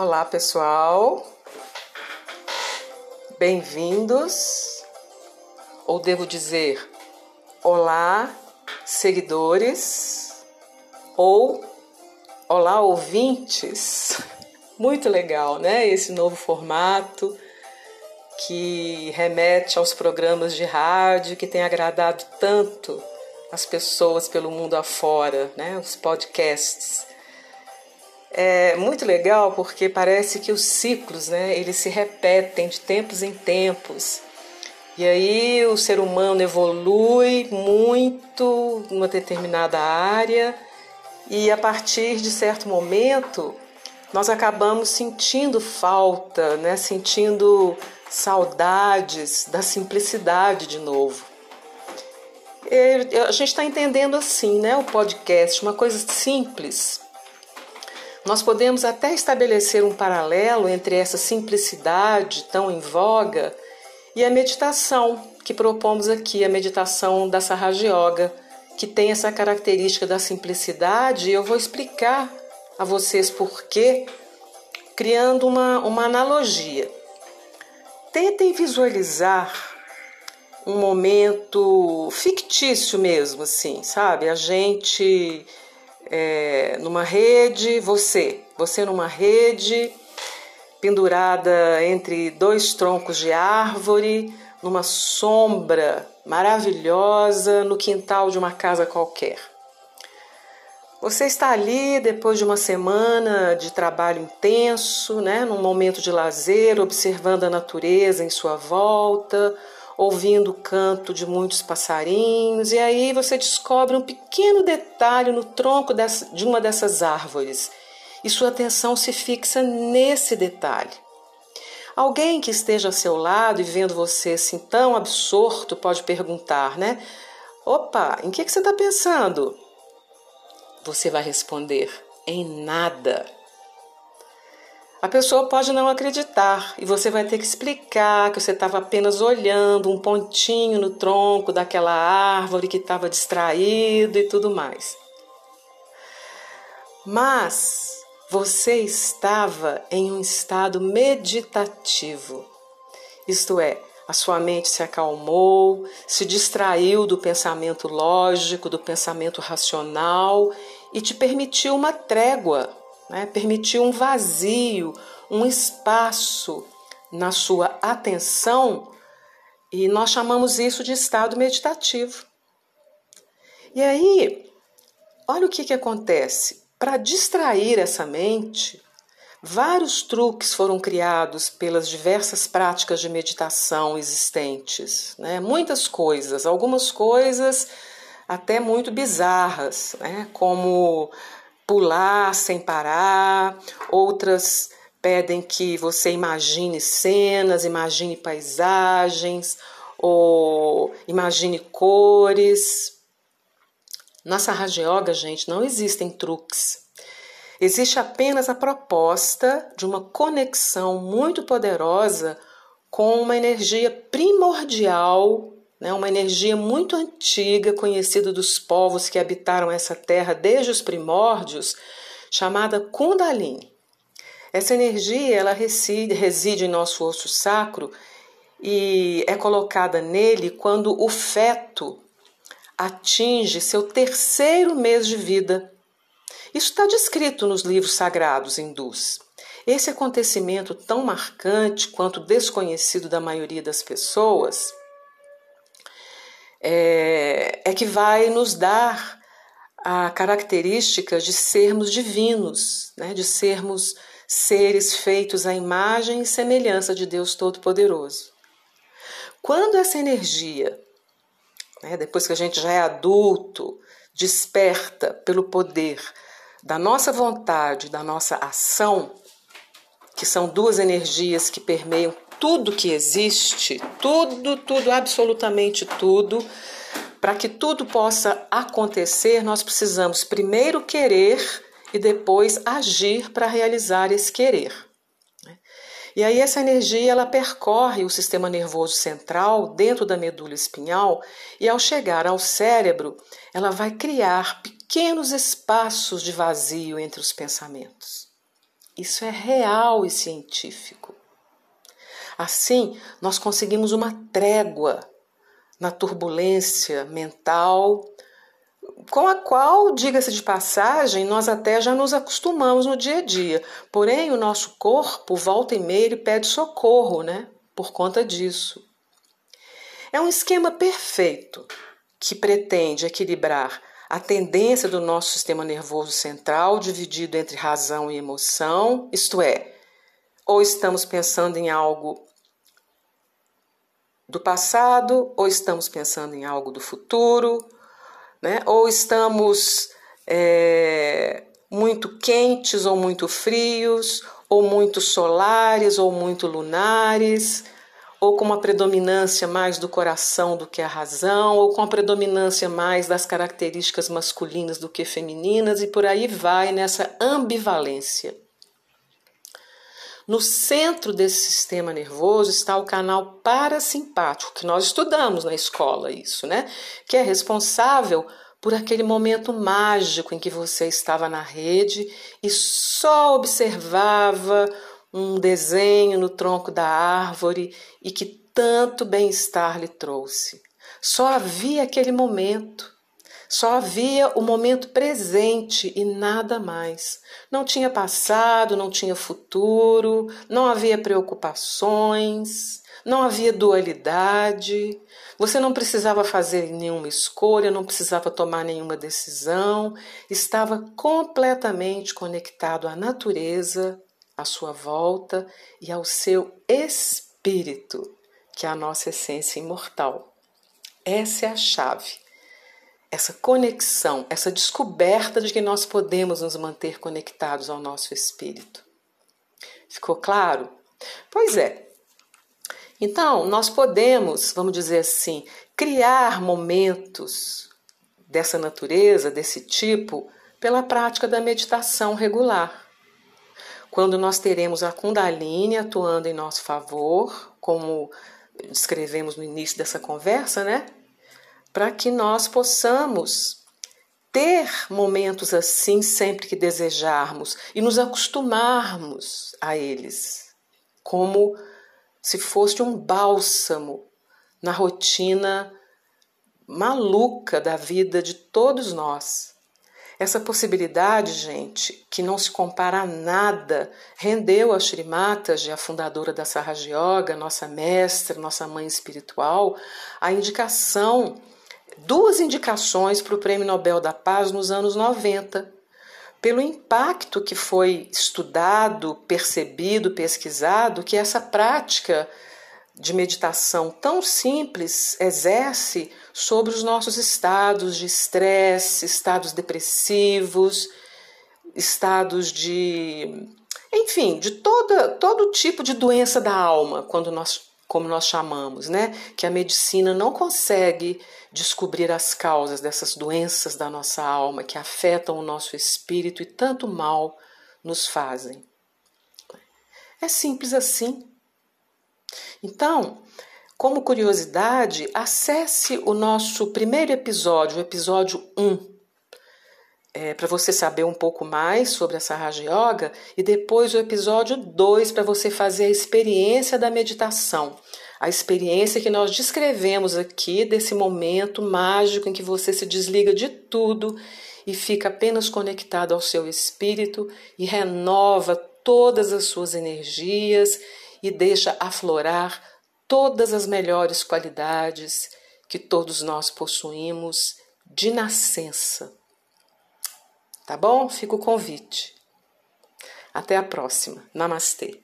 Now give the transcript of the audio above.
Olá, pessoal. Bem-vindos. Ou devo dizer, olá, seguidores. Ou olá, ouvintes. Muito legal, né? Esse novo formato que remete aos programas de rádio que tem agradado tanto as pessoas pelo mundo afora, né? Os podcasts. É muito legal porque parece que os ciclos, né, eles se repetem de tempos em tempos. E aí o ser humano evolui muito numa determinada área e a partir de certo momento nós acabamos sentindo falta, né, sentindo saudades da simplicidade de novo. E a gente está entendendo assim, né, o podcast, uma coisa simples, nós podemos até estabelecer um paralelo entre essa simplicidade tão em voga e a meditação que propomos aqui, a meditação da Sahaja Yoga, que tem essa característica da simplicidade, e eu vou explicar a vocês por quê, criando uma, uma analogia. Tentem visualizar um momento fictício mesmo, assim, sabe? A gente é, numa rede, você, você numa rede, pendurada entre dois troncos de árvore, numa sombra maravilhosa no quintal de uma casa qualquer. Você está ali depois de uma semana de trabalho intenso, né, num momento de lazer, observando a natureza em sua volta, ouvindo o canto de muitos passarinhos, e aí você descobre um pequeno detalhe no tronco de uma dessas árvores e sua atenção se fixa nesse detalhe. Alguém que esteja ao seu lado e vendo você assim tão absorto pode perguntar, né? Opa, em que, que você está pensando? Você vai responder: em nada. A pessoa pode não acreditar e você vai ter que explicar que você estava apenas olhando um pontinho no tronco daquela árvore que estava distraído e tudo mais. Mas você estava em um estado meditativo, isto é, a sua mente se acalmou, se distraiu do pensamento lógico, do pensamento racional e te permitiu uma trégua né? permitiu um vazio, um espaço na sua atenção, e nós chamamos isso de estado meditativo. E aí, olha o que, que acontece. Para distrair essa mente, vários truques foram criados pelas diversas práticas de meditação existentes. Né? Muitas coisas, algumas coisas até muito bizarras, né? como pular sem parar, outras pedem que você imagine cenas, imagine paisagens ou imagine cores. Na Sahaja Yoga, gente, não existem truques. Existe apenas a proposta de uma conexão muito poderosa com uma energia primordial né, uma energia muito antiga, conhecida dos povos que habitaram essa terra desde os primórdios, chamada Kundalini. Essa energia ela reside, reside em nosso osso sacro e é colocada nele quando o feto atinge seu terceiro mês de vida. Isso está descrito nos livros sagrados hindus. Esse acontecimento tão marcante quanto desconhecido da maioria das pessoas é, é que vai nos dar a característica de sermos divinos, né? de sermos seres feitos à imagem e semelhança de Deus Todo-Poderoso. Quando essa energia, né, depois que a gente já é adulto, desperta pelo poder da nossa vontade, da nossa ação, que são duas energias que permeiam tudo que existe, tudo, tudo, absolutamente tudo, para que tudo possa acontecer, nós precisamos primeiro querer e depois agir para realizar esse querer. E aí essa energia ela percorre o sistema nervoso central dentro da medula espinhal e ao chegar ao cérebro, ela vai criar pequenos espaços de vazio entre os pensamentos. Isso é real e científico. Assim, nós conseguimos uma trégua na turbulência mental, com a qual, diga-se de passagem, nós até já nos acostumamos no dia a dia. Porém, o nosso corpo volta e meia e pede socorro, né? Por conta disso. É um esquema perfeito que pretende equilibrar a tendência do nosso sistema nervoso central dividido entre razão e emoção, isto é, ou estamos pensando em algo do passado, ou estamos pensando em algo do futuro, né? ou estamos é, muito quentes ou muito frios, ou muito solares ou muito lunares, ou com uma predominância mais do coração do que a razão, ou com a predominância mais das características masculinas do que femininas, e por aí vai nessa ambivalência. No centro desse sistema nervoso está o canal parasimpático, que nós estudamos na escola, isso, né? Que é responsável por aquele momento mágico em que você estava na rede e só observava um desenho no tronco da árvore e que tanto bem-estar lhe trouxe. Só havia aquele momento. Só havia o momento presente e nada mais. Não tinha passado, não tinha futuro, não havia preocupações, não havia dualidade. Você não precisava fazer nenhuma escolha, não precisava tomar nenhuma decisão, estava completamente conectado à natureza, à sua volta e ao seu espírito, que é a nossa essência imortal. Essa é a chave essa conexão, essa descoberta de que nós podemos nos manter conectados ao nosso espírito. Ficou claro? Pois é. Então, nós podemos, vamos dizer assim, criar momentos dessa natureza, desse tipo, pela prática da meditação regular. Quando nós teremos a Kundalini atuando em nosso favor, como descrevemos no início dessa conversa, né? Para que nós possamos ter momentos assim sempre que desejarmos e nos acostumarmos a eles, como se fosse um bálsamo na rotina maluca da vida de todos nós. Essa possibilidade, gente, que não se compara a nada, rendeu a Shri Mataji, a fundadora da Sahaja Yoga, nossa mestra, nossa mãe espiritual, a indicação duas indicações para o Prêmio Nobel da Paz nos anos 90, pelo impacto que foi estudado, percebido, pesquisado, que essa prática de meditação tão simples exerce sobre os nossos estados de estresse, estados depressivos, estados de. enfim, de toda, todo tipo de doença da alma, quando nós como nós chamamos, né? Que a medicina não consegue descobrir as causas dessas doenças da nossa alma que afetam o nosso espírito e tanto mal nos fazem. É simples assim. Então, como curiosidade, acesse o nosso primeiro episódio, o episódio 1, é, para você saber um pouco mais sobre essa Raja Yoga, e depois o episódio 2 para você fazer a experiência da meditação. A experiência que nós descrevemos aqui desse momento mágico em que você se desliga de tudo e fica apenas conectado ao seu espírito e renova todas as suas energias e deixa aflorar todas as melhores qualidades que todos nós possuímos de nascença. Tá bom? Fica o convite. Até a próxima. Namastê.